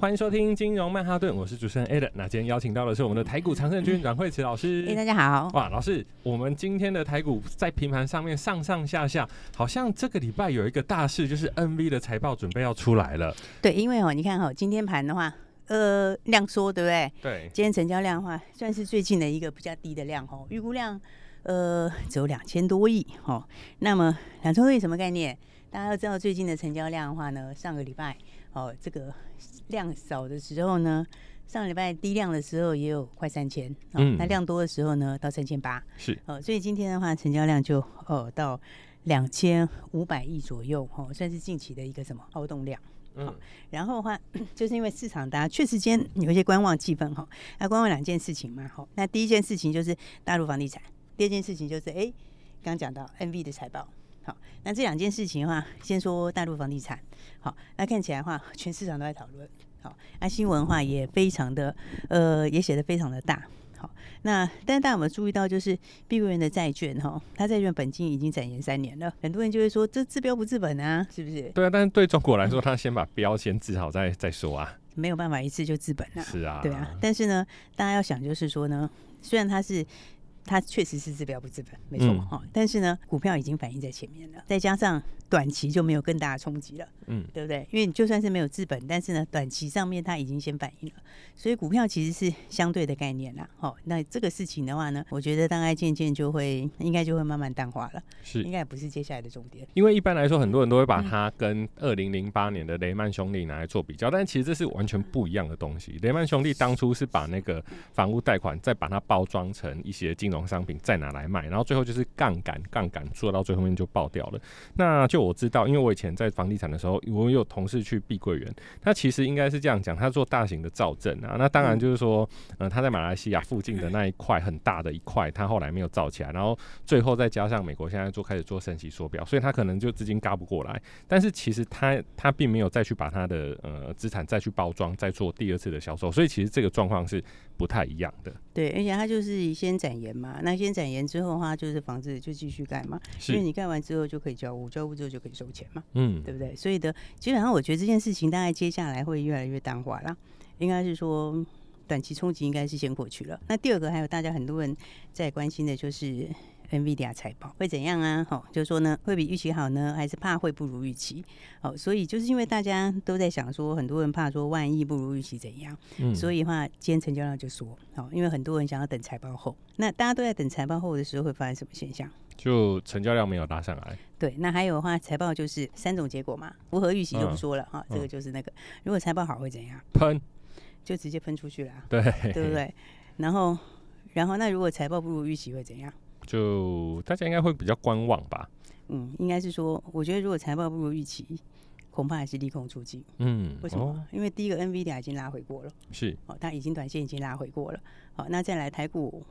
欢迎收听金融曼哈顿，我是主持人 Adam。那今天邀请到的是我们的台股常胜军阮慧慈老师。哎，大家好。哇，老师，我们今天的台股在平盘上面上上下下，好像这个礼拜有一个大事，就是 NV 的财报准备要出来了。对，因为哦，你看哦，今天盘的话，呃，量缩，对不对？对。今天成交量的话，算是最近的一个比较低的量哦，预估量呃只有两千多亿哦。那么两千多亿什么概念？大家要知道最近的成交量的话呢，上个礼拜哦这个。量少的时候呢，上礼拜低量的时候也有快三千，嗯，那量多的时候呢，到三千八，是，哦，所以今天的话，成交量就哦到两千五百亿左右，哦，算是近期的一个什么凹动量，嗯，然后的话，就是因为市场大家确实间有一些观望气氛，哈，那观望两件事情嘛，哈，那第一件事情就是大陆房地产，第二件事情就是哎，刚讲到 NV 的财报。好，那这两件事情的话，先说大陆房地产。好，那看起来的话，全市场都在讨论。好，那新闻的话也非常的，呃，也写的非常的大。好，那但是大家有没有注意到，就是碧桂园的债券哈，它债券本金已经展延三年了。很多人就会说，这治标不治本啊，是不是？对啊，但是对中国来说，他先把标先治好再再说啊。没有办法一次就治本啊。是啊。对啊，但是呢，大家要想就是说呢，虽然它是。它确实是治标不治本，没错哈、嗯。但是呢，股票已经反映在前面了，再加上短期就没有更大的冲击了，嗯，对不对？因为你就算是没有治本，但是呢，短期上面它已经先反映了，所以股票其实是相对的概念啦。好，那这个事情的话呢，我觉得大概渐渐就会，应该就会慢慢淡化了，是，应该也不是接下来的重点。因为一般来说，很多人都会把它跟二零零八年的雷曼兄弟拿来做比较，但其实这是完全不一样的东西。雷曼兄弟当初是把那个房屋贷款再把它包装成一些金融商品，再拿来。卖，然后最后就是杠杆，杠杆做到最后面就爆掉了。那就我知道，因为我以前在房地产的时候，我有同事去碧桂园，他其实应该是这样讲，他做大型的造镇啊。那当然就是说，呃，他在马来西亚附近的那一块很大的一块，他后来没有造起来，然后最后再加上美国现在做开始做升息缩表，所以他可能就资金嘎不过来。但是其实他他并没有再去把他的呃资产再去包装，再做第二次的销售，所以其实这个状况是不太一样的。对，而且他就是先展延嘛，那先展延。之后的话，就是房子就继续盖嘛，因为你盖完之后就可以交屋，交屋之后就可以收钱嘛，嗯，对不对？所以的基本上，我觉得这件事情大概接下来会越来越淡化啦，应该是说短期冲击应该是先过去了。那第二个还有大家很多人在关心的就是。NVIDIA 财报会怎样啊？好，就是说呢，会比预期好呢，还是怕会不如预期？好，所以就是因为大家都在想说，很多人怕说万一不如预期怎样？嗯，所以的话今天成交量就缩。好，因为很多人想要等财报后，那大家都在等财报后的时候会发生什么现象？就成交量没有拉上来。对，那还有的话，财报就是三种结果嘛，符合预期就不说了哈、嗯，这个就是那个，如果财报好会怎样？喷，就直接喷出去了。对，对不对？然后，然后那如果财报不如预期会怎样？就大家应该会比较观望吧。嗯，应该是说，我觉得如果财报不如预期，恐怕还是利空出尽。嗯，为什么？哦、因为第一个 NVIDIA 已经拉回过了，是哦，它已经短线已经拉回过了。好，那再来台股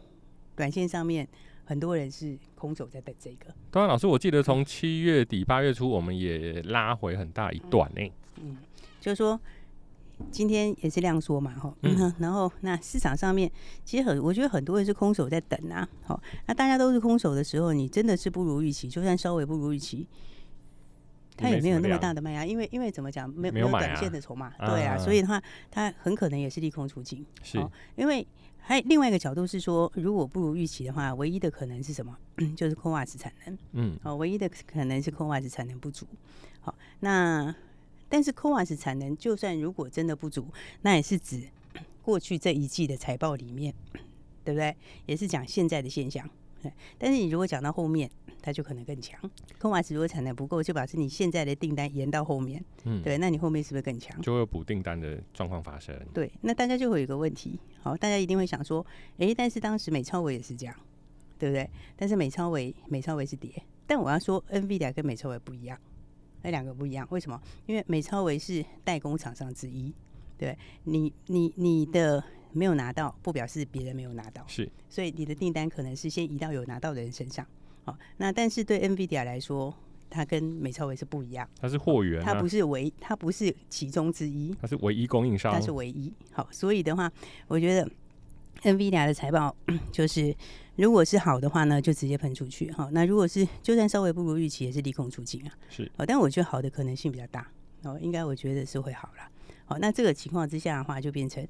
短线上面，很多人是空手在等这个。当然，老师，我记得从七月底八月初，我们也拉回很大一段呢、欸。嗯，就是说。今天也是量缩嘛，哈，嗯，然后那市场上面其实很，我觉得很多人是空手在等啊，好，那大家都是空手的时候，你真的是不如预期，就算稍微不如预期，它也没有那么大的卖压，因为因为怎么讲，没有没有短线的筹码，对啊，所以的话，它很可能也是利空出尽，是，因为还有另外一个角度是说，如果不如预期的话，唯一的可能是什么？就是 CoWoS 产能，嗯，哦，唯一的可能是 CoWoS 产能不足，好，那。但是 CoWoS 产能就算如果真的不足，那也是指 过去这一季的财报里面，对不对？也是讲现在的现象。但是你如果讲到后面，它就可能更强。空瓦斯如果产能不够，就表示你现在的订单延到后面，嗯，对，那你后面是不是更强？就会有补订单的状况发生。对，那大家就会有一个问题，好，大家一定会想说，哎、欸，但是当时美超伟也是这样，对不对？但是美超伟美超伟是跌，但我要说，NVIDIA 跟美超伟不一样，那两个不一样，为什么？因为美超维是代工厂商之一，对，你你你的。没有拿到，不表示别人没有拿到，是，所以你的订单可能是先移到有拿到的人身上。好，那但是对 NVIDIA 来说，它跟美超维是不一样，它是货源、啊，它不是唯，它不是其中之一，它是唯一供应商，它是唯一。好，所以的话，我觉得 NVIDIA 的财报 就是，如果是好的话呢，就直接喷出去。好，那如果是就算稍微不如预期，也是利空出尽啊。是，好，但我觉得好的可能性比较大。哦，应该我觉得是会好了。好，那这个情况之下的话，就变成。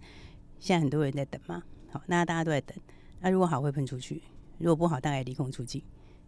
现在很多人在等嘛，好，那大家都在等。那如果好会喷出去，如果不好大概利空出尽。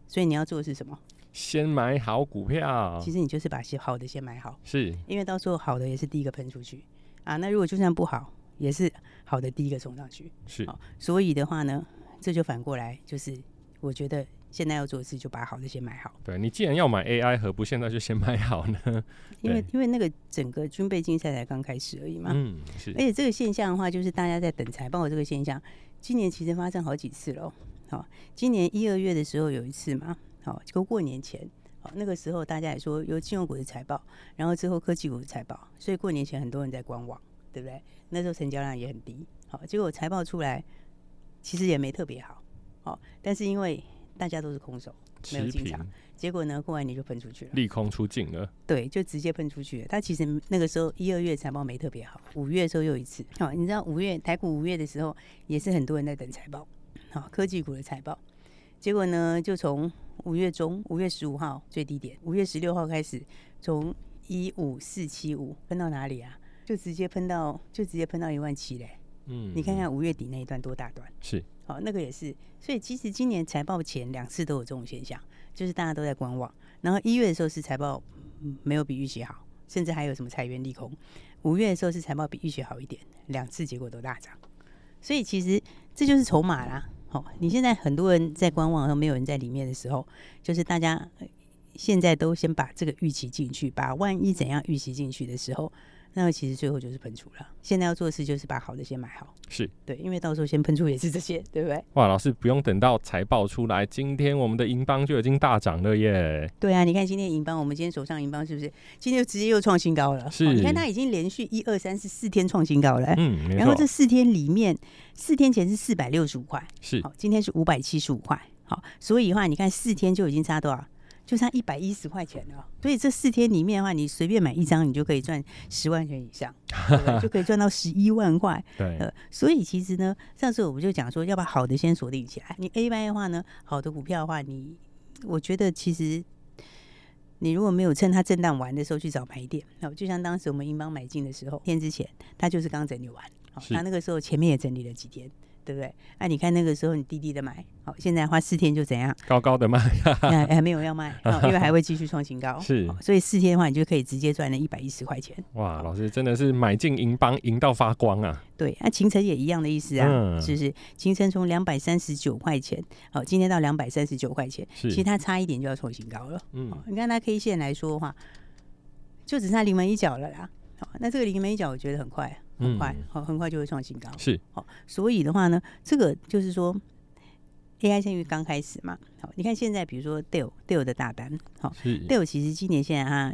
所以你要做的是什么？先买好股票。其实你就是把些好的先买好，是因为到时候好的也是第一个喷出去啊。那如果就算不好，也是好的第一个冲上去。是，所以的话呢，这就反过来，就是我觉得。现在要做的事就把好的先买好。对，你既然要买 AI，何不现在就先买好呢？因为因为那个整个军备竞赛才刚开始而已嘛。嗯，是。而且这个现象的话，就是大家在等财报的这个现象，今年其实发生好几次了。好，今年一二月的时候有一次嘛。好，就过年前，好那个时候大家也说有金融股的财报，然后之后科技股的财报，所以过年前很多人在观望，对不对？那时候成交量也很低。好，结果财报出来，其实也没特别好。哦，但是因为大家都是空手，没有进场，结果呢，过完年就喷出去了，利空出尽了。对，就直接喷出去了。他其实那个时候一二月财报没特别好，五月的时候又一次。好，你知道五月台股五月的时候也是很多人在等财报，好，科技股的财报。结果呢，就从五月中，五月十五号最低点，五月十六号开始，从一五四七五喷到哪里啊？就直接喷到，就直接喷到一万七嘞。嗯，你看看五月底那一段多大段？是。好，那个也是，所以其实今年财报前两次都有这种现象，就是大家都在观望。然后一月的时候是财报没有比预期好，甚至还有什么裁员利空。五月的时候是财报比预期好一点，两次结果都大涨。所以其实这就是筹码啦。好，你现在很多人在观望，和没有人在里面的时候，就是大家现在都先把这个预期进去，把万一怎样预期进去的时候。那其实最后就是喷出了。现在要做的事就是把好的先买好，是对，因为到时候先喷出也是这些，对不对？哇，老师不用等到财报出来，今天我们的银邦就已经大涨了耶！对啊，你看今天银邦，我们今天手上银邦是不是今天就直接又创新高了？是，你看它已经连续一二三四四天创新高了，嗯，然后这四天里面，四天前是四百六十五块，是，好，今天是五百七十五块，好，所以的话，你看四天就已经差多少？就差一百一十块钱了，所以这四天里面的话，你随便买一张，你就可以赚十万元以上，就可以赚到十一万块。对，呃，所以其实呢，上次我们就讲说，要把好的先锁定起来。你 A 班的话呢，好的股票的话，你我觉得其实你如果没有趁它震荡完的时候去找买点，那就像当时我们英邦买进的时候，天之前它就是刚整理完，好，它那个时候前面也整理了几天。对不对？那、啊、你看那个时候你低低的买，好，现在花四天就怎样？高高的卖，还 还没有要卖，因为还会继续创新高。是，所以四天的话，你就可以直接赚了一百一十块钱。哇，老师真的是买进银邦，赢到发光啊！对，那秦晨也一样的意思啊，嗯、是不是？勤诚从两百三十九块钱，好，今天到两百三十九块钱，其实它差一点就要创新高了。嗯，你看它 K 线来说的话，就只差临门一脚了啦。好，那这个临门一脚，我觉得很快。很快，好，很快就会创新高。是，好，所以的话呢，这个就是说，AI 现在刚开始嘛。好，你看现在，比如说 Dell，Dell 的大单，好，Dell 其实今年现在哈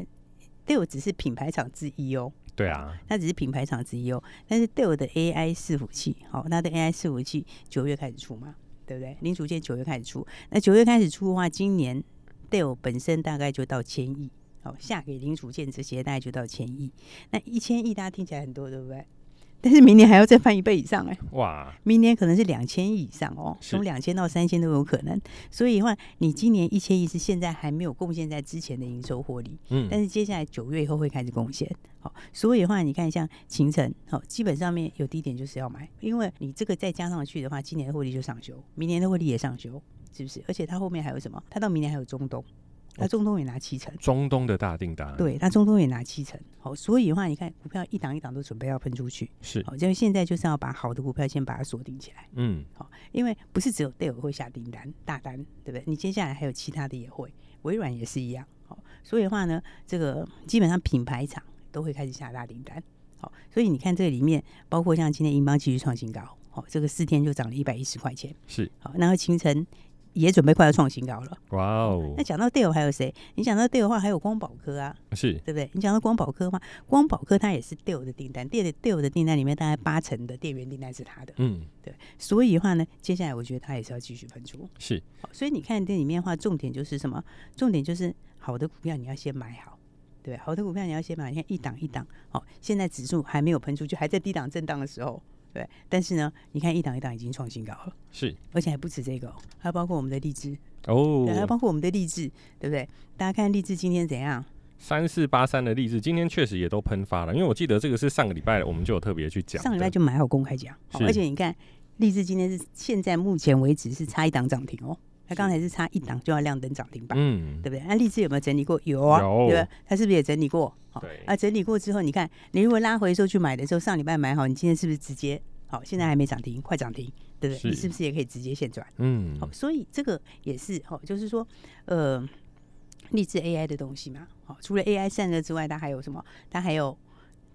Dell 只是品牌厂之一哦。对啊，它只是品牌厂之一哦。但是 Dell 的 AI 伺服器，好，它的 AI 伺服器九月开始出嘛，对不对？零组件九月开始出，那九月开始出的话，今年 Dell 本身大概就到千亿。好，下给零组件这些大概就到千亿，那一千亿大家听起来很多，对不对？但是明年还要再翻一倍以上哎、欸！哇，明年可能是两千亿以上哦，从两千到三千都有可能。所以的话，你今年一千亿是现在还没有贡献在之前的营收获利，嗯，但是接下来九月以后会开始贡献。好，所以的话，你看像秦城，好，基本上面有低点就是要买，因为你这个再加上去的话，今年的获利就上修，明年的获利也上修，是不是？而且它后面还有什么？它到明年还有中东。那中东也拿七成，中东的大订单，对，那中东也拿七成。好，所以的话，你看股票一档一档都准备要喷出去，是，好，就现在就是要把好的股票先把它锁定起来，嗯，好，因为不是只有戴尔会下订单大单，对不对？你接下来还有其他的也会，微软也是一样，好，所以的话呢，这个基本上品牌厂都会开始下大订单，好，所以你看这里面包括像今天英邦继续创新高，好，这个四天就涨了一百一十块钱，是，好，然后清晨。也准备快要创新高了，哇哦！那讲到 Dell 还有谁？你讲到 Dell 的话，还有光宝科啊，是对不对？你讲到光宝科的话，光宝科它也是 Dell 的订单，Dell Dell 的订单里面大概八成的电源订单是它的，嗯，对。所以的话呢，接下来我觉得它也是要继续喷出，是。所以你看这里面的话，重点就是什么？重点就是好的股票你要先买好，对，好的股票你要先买，你看一档一档，好，现在指数还没有喷出，就还在低档震荡的时候。对，但是呢，你看一档一档已经创新高了，是，而且还不止这个，还有包括我们的励志哦，对，还有包括我们的励志，对不对？大家看励志今天怎样？三四八三的励志今天确实也都喷发了，因为我记得这个是上个礼拜我们就有特别去讲，上礼拜就买好公开讲，而且你看励志今天是现在目前为止是差一档涨停哦，它刚才是差一档就要亮灯涨停板，嗯，对不对？那立志有没有整理过？有啊，有对不对？它是不是也整理过？对，啊，整理过之后，你看你如果拉回的时候去买的时候，上礼拜买好，你今天是不是直接？好，现在还没涨停，快涨停，对不对？你是不是也可以直接现转？嗯，好，所以这个也是，好，就是说，呃，立志 AI 的东西嘛，好，除了 AI 散热之外，它还有什么？它还有，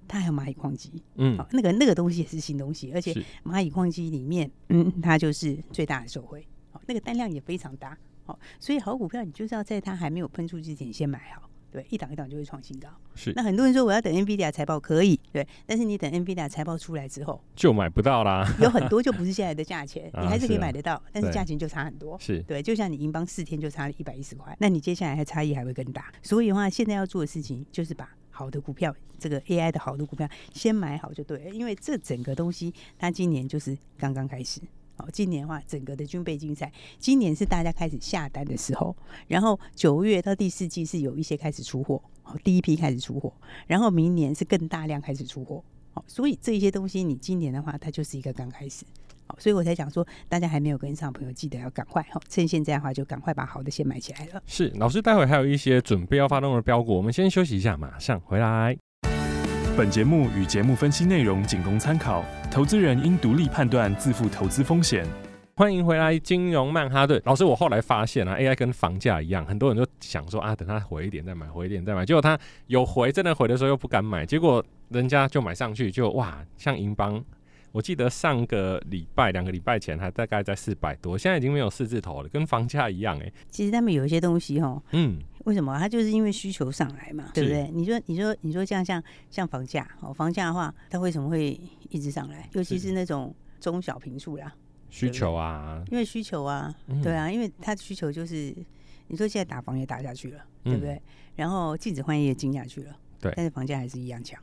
它还有蚂蚁矿机，嗯，好，那个那个东西也是新东西，而且蚂蚁矿机里面，嗯，它就是最大的受惠，好，那个单量也非常大，好，所以好股票你就是要在它还没有喷出之前先买好。对，一档一档就会创新高。是，那很多人说我要等 NVIDIA 财报可以，对，但是你等 NVIDIA 财报出来之后就买不到啦。有 很多就不是现在的价钱，你还是可以买得到，但是价钱就差很多。是对，就像你英邦四天就差了一百一十块，那你接下来还差异还会更大。所以的话，现在要做的事情就是把好的股票，这个 AI 的好的股票先买好就对了，因为这整个东西它今年就是刚刚开始。哦今年的话，整个的军备竞赛，今年是大家开始下单的时候，然后九月到第四季是有一些开始出货，好，第一批开始出货，然后明年是更大量开始出货，好，所以这些东西你今年的话，它就是一个刚开始，好，所以我才讲说，大家还没有跟上朋友，记得要赶快，好，趁现在的话就赶快把好的先买起来了。是，老师，待会还有一些准备要发动的标股，我们先休息一下，马上回来。本节目与节目分析内容仅供参考，投资人应独立判断，自负投资风险。欢迎回来，金融曼哈顿。老师，我后来发现啊，AI 跟房价一样，很多人都想说啊，等它回一点再买，回一点再买。结果它有回，真的回的时候又不敢买，结果人家就买上去，就哇，像银邦，我记得上个礼拜、两个礼拜前还大概在四百多，现在已经没有四字头了，跟房价一样哎、欸。其实他们有一些东西哈，嗯。为什么？它就是因为需求上来嘛，对不对？你说，你说，你说，这样像像房价哦，房价的话，它为什么会一直上来？尤其是那种中小平数啦，需求啊，因为需求啊，对啊，因为它的需求就是，你说现在打房也打下去了，对不对？然后禁止换业也禁下去了，对，但是房价还是一样强，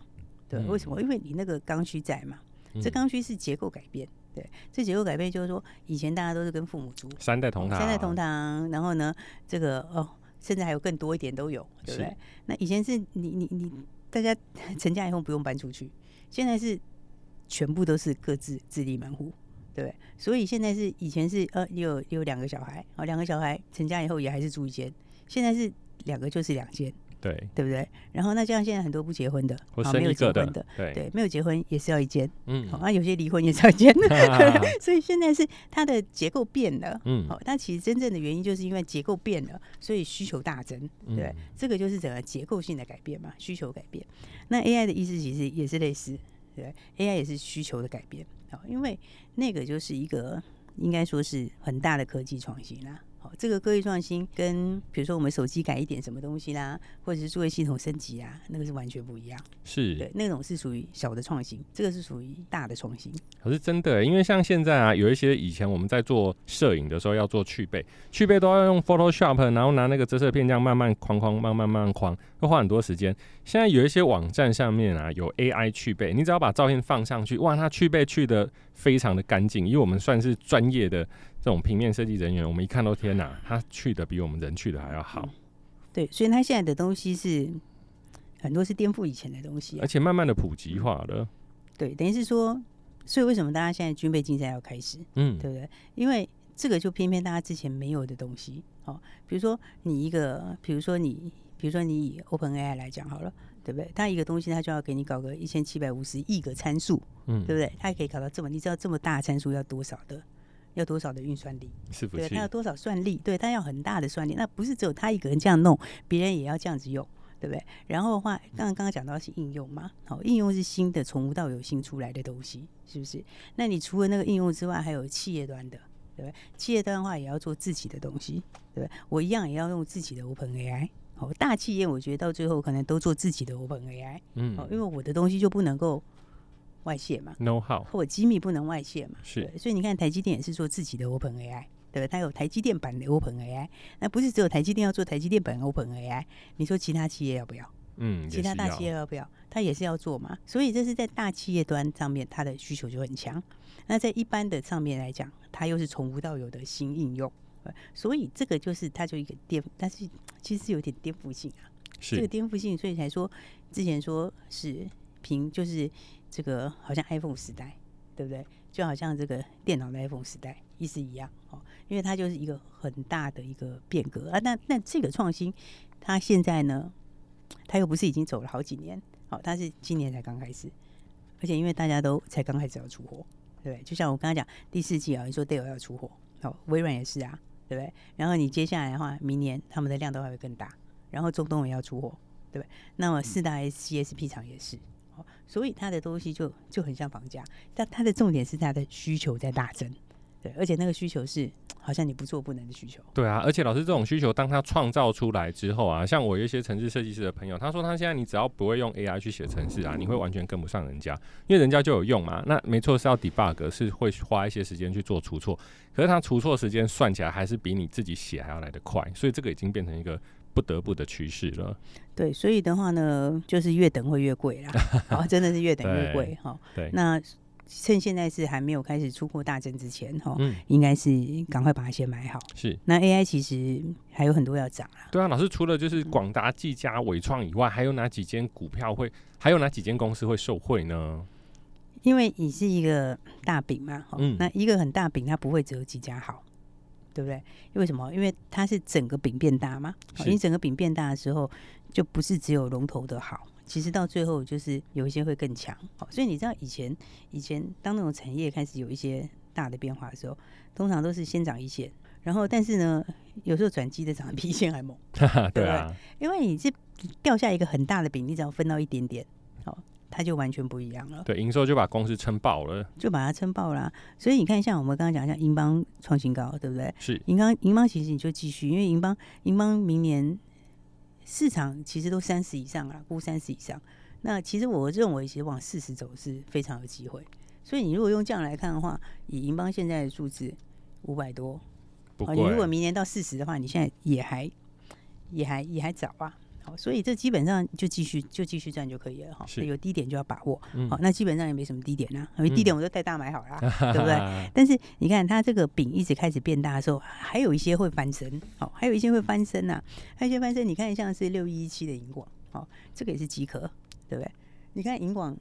对，为什么？因为你那个刚需在嘛，这刚需是结构改变，对，这结构改变就是说，以前大家都是跟父母住，三代同堂，三代同堂，然后呢，这个哦。甚至还有更多一点都有，对不对？那以前是你你你大家成家以后不用搬出去，现在是全部都是各自自立门户，对不对？所以现在是以前是呃有有两个小孩，哦，两个小孩成家以后也还是住一间，现在是两个就是两间。对，对不对？然后那这样现在很多不结婚的，啊，没有结婚的，对，对，没有结婚也是要一间，嗯，好，那有些离婚也是要一间，所以现在是它的结构变了，嗯，好，但其实真正的原因就是因为结构变了，所以需求大增，对，这个就是整个结构性的改变嘛，需求改变。那 AI 的意思其实也是类似，对，AI 也是需求的改变，好，因为那个就是一个应该说是很大的科技创新啦。这个科技创新跟比如说我们手机改一点什么东西啦，或者是作业系统升级啊，那个是完全不一样。是，对，那种是属于小的创新，这个是属于大的创新。可是真的，因为像现在啊，有一些以前我们在做摄影的时候要做去背，去背都要用 Photoshop，然后拿那个折射片这样慢慢框框，慢慢慢慢框，会花很多时间。现在有一些网站上面啊，有 AI 去背，你只要把照片放上去，哇，它去背去的非常的干净，因为我们算是专业的。这种平面设计人员，我们一看都天哪，他去的比我们人去的还要好。对，所以他现在的东西是很多是颠覆以前的东西，而且慢慢的普及化了。对，等于是说，所以为什么大家现在军备竞赛要开始？嗯，对不对？因为这个就偏偏大家之前没有的东西，哦，比如说你一个，比如说你，比如说你以 OpenAI 来讲好了，对不对？它一个东西它就要给你搞个一千七百五十亿个参数，嗯，对不对？它也可以搞到这么，你知道这么大参数要多少的？要多少的运算力？是不是？它要多少算力？对，它要很大的算力。那不是只有他一个人这样弄，别人也要这样子用，对不对？然后的话，刚刚刚刚讲到是应用嘛，好，应用是新的，从无到有新出来的东西，是不是？那你除了那个应用之外，还有企业端的，对不对？企业端的话也要做自己的东西，对不对？我一样也要用自己的 OpenAI。好，大企业我觉得到最后可能都做自己的 OpenAI，嗯，因为我的东西就不能够。外泄嘛，know how 或机密不能外泄嘛，是，所以你看台积电也是做自己的 Open AI，对不对？它有台积电版的 Open AI，那不是只有台积电要做台积电版 Open AI，你说其他企业要不要？嗯，其他大企业要不要？它也是要做嘛，所以这是在大企业端上面，它的需求就很强。那在一般的上面来讲，它又是从无到有的新应用，所以这个就是它就一个颠，但是其实是有点颠覆性啊，是这个颠覆性，所以才说之前说是凭就是。这个好像 iPhone 时代，对不对？就好像这个电脑的 iPhone 时代意思一样哦，因为它就是一个很大的一个变革啊。那那这个创新，它现在呢，它又不是已经走了好几年，好，它是今年才刚开始，而且因为大家都才刚开始要出货，对不对？就像我刚刚讲第四季啊，你说 d e l 要出货，好，微软也是啊，对不对？然后你接下来的话，明年他们的量都还会更大，然后中东也要出货，对不对？那么四大 CSP 厂也是。所以它的东西就就很像房价，但它的重点是它的需求在大增，对，而且那个需求是好像你不做不能的需求。对啊，而且老师这种需求，当他创造出来之后啊，像我有一些城市设计师的朋友，他说他现在你只要不会用 AI 去写城市啊，你会完全跟不上人家，因为人家就有用嘛。那没错是要 debug，是会花一些时间去做除错，可是他除错时间算起来还是比你自己写还要来得快，所以这个已经变成一个。不得不的趋势了，对，所以的话呢，就是越等会越贵啦，哦，真的是越等越贵哈。对，那趁现在是还没有开始出货大增之前哈，嗯，应该是赶快把它先买好。是，那 AI 其实还有很多要涨啊。对啊，老师除了就是广达、技嘉、伟创以外，还有哪几间股票会，还有哪几间公司会受惠呢？因为你是一个大饼嘛，嗯，那一个很大饼，它不会只有几家好。对不对？因为什么？因为它是整个饼变大嘛。你整个饼变大的时候，就不是只有龙头的好，其实到最后就是有一些会更强。好，所以你知道以前以前当那种产业开始有一些大的变化的时候，通常都是先涨一线，然后但是呢，有时候转机的涨得比一线还猛，对不对？因为你是掉下一个很大的饼，你只要分到一点点，好。它就完全不一样了。对，营收就把公司撑爆了，就把它撑爆了。所以你看，像我们刚刚讲，像银邦创新高，对不对？是银邦，银邦其实你就继续，因为银邦，银邦明年市场其实都三十以上了，估三十以上。那其实我认为，其实往四十走是非常有机会。所以你如果用这样来看的话，以银邦现在的数字五百多，啊，你如果明年到四十的话，你现在也还也还也还早啊。所以这基本上就继续就继续赚就可以了哈。有低点就要把握。嗯、好，那基本上也没什么低点呐、啊，因为低点我都带大买好了，嗯、对不对？但是你看它这个饼一直开始变大的时候，还有一些会翻身，好，还有一些会翻身呐、啊，还有一些翻身。你看像是六一一七的银广，好，这个也是即可，对不对？你看银广。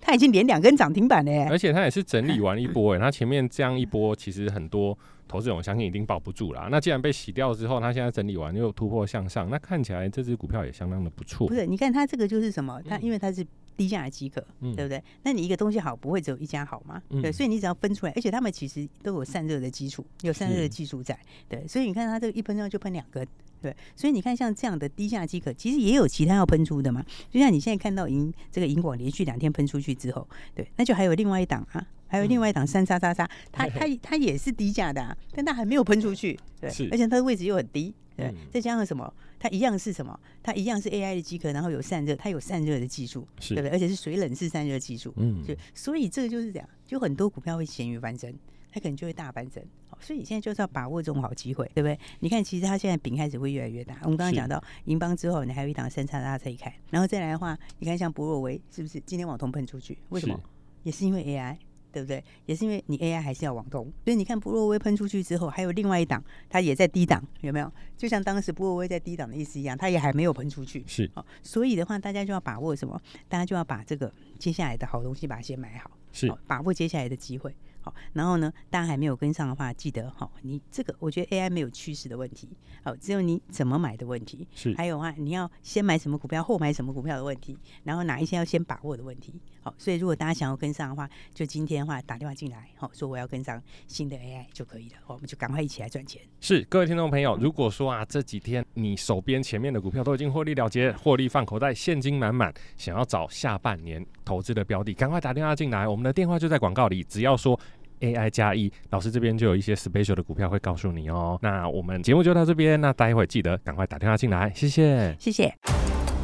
它已经连两根涨停板了，而且它也是整理完一波哎，它前面这样一波，其实很多投资者我相信一定保不住啦。那既然被洗掉之后，它现在整理完又突破向上，那看起来这只股票也相当的不错。不是，你看它这个就是什么？它因为它是低价的机壳，嗯、对不对？那你一个东西好，不会只有一家好吗？嗯、对，所以你只要分出来，而且他们其实都有散热的基础，有散热的技术在。对，所以你看它这个一喷上就喷两根。对，所以你看，像这样的低价机壳，其实也有其他要喷出的嘛。就像你现在看到银这个银广连续两天喷出去之后，对，那就还有另外一档啊，还有另外一档三叉叉叉，它它它也是低价的，啊，但它还没有喷出去，对，而且它的位置又很低，对，再加上什么，它一样是什么？它一样是 AI 的机壳，然后有散热，它有散热的技术，是对不对？而且是水冷式散热技术，嗯，就所以这个就是这样，就很多股票会咸鱼翻身。它可能就会大翻身，所以你现在就是要把握这种好机会，对不对？你看，其实它现在饼开始会越来越大。我们刚刚讲到银邦之后，你还有一档三叉大家可以看，然后再来的话，你看像博若威是不是今天网通喷出去？为什么？是也是因为 AI，对不对？也是因为你 AI 还是要往东，所以你看布洛威喷出去之后，还有另外一档，它也在低档，有没有？就像当时布洛威在低档的意思一样，它也还没有喷出去。是，所以的话，大家就要把握什么？大家就要把这个接下来的好东西把它先买好，是，把握接下来的机会。好，然后呢，大家还没有跟上的话，记得好，你这个我觉得 AI 没有趋势的问题，好，只有你怎么买的问题。是，还有啊，你要先买什么股票，后买什么股票的问题，然后哪一些要先把握的问题。好，所以如果大家想要跟上的话，就今天的话打电话进来，好，说我要跟上新的 AI 就可以了，我们就赶快一起来赚钱。是，各位听众朋友，如果说啊这几天你手边前面的股票都已经获利了结，获利放口袋，现金满满，想要找下半年投资的标的，赶快打电话进来，我们的电话就在广告里，只要说 AI 加一，老师这边就有一些 special 的股票会告诉你哦。那我们节目就到这边，那待会记得赶快打电话进来，谢谢，谢谢。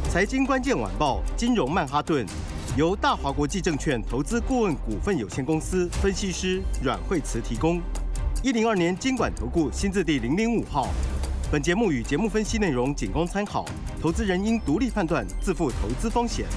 财经关键晚报，金融曼哈顿。由大华国际证券投资顾问股份有限公司分析师阮惠慈提供。一零二年监管投顾新字第零零五号。本节目与节目分析内容仅供参考，投资人应独立判断，自负投资风险。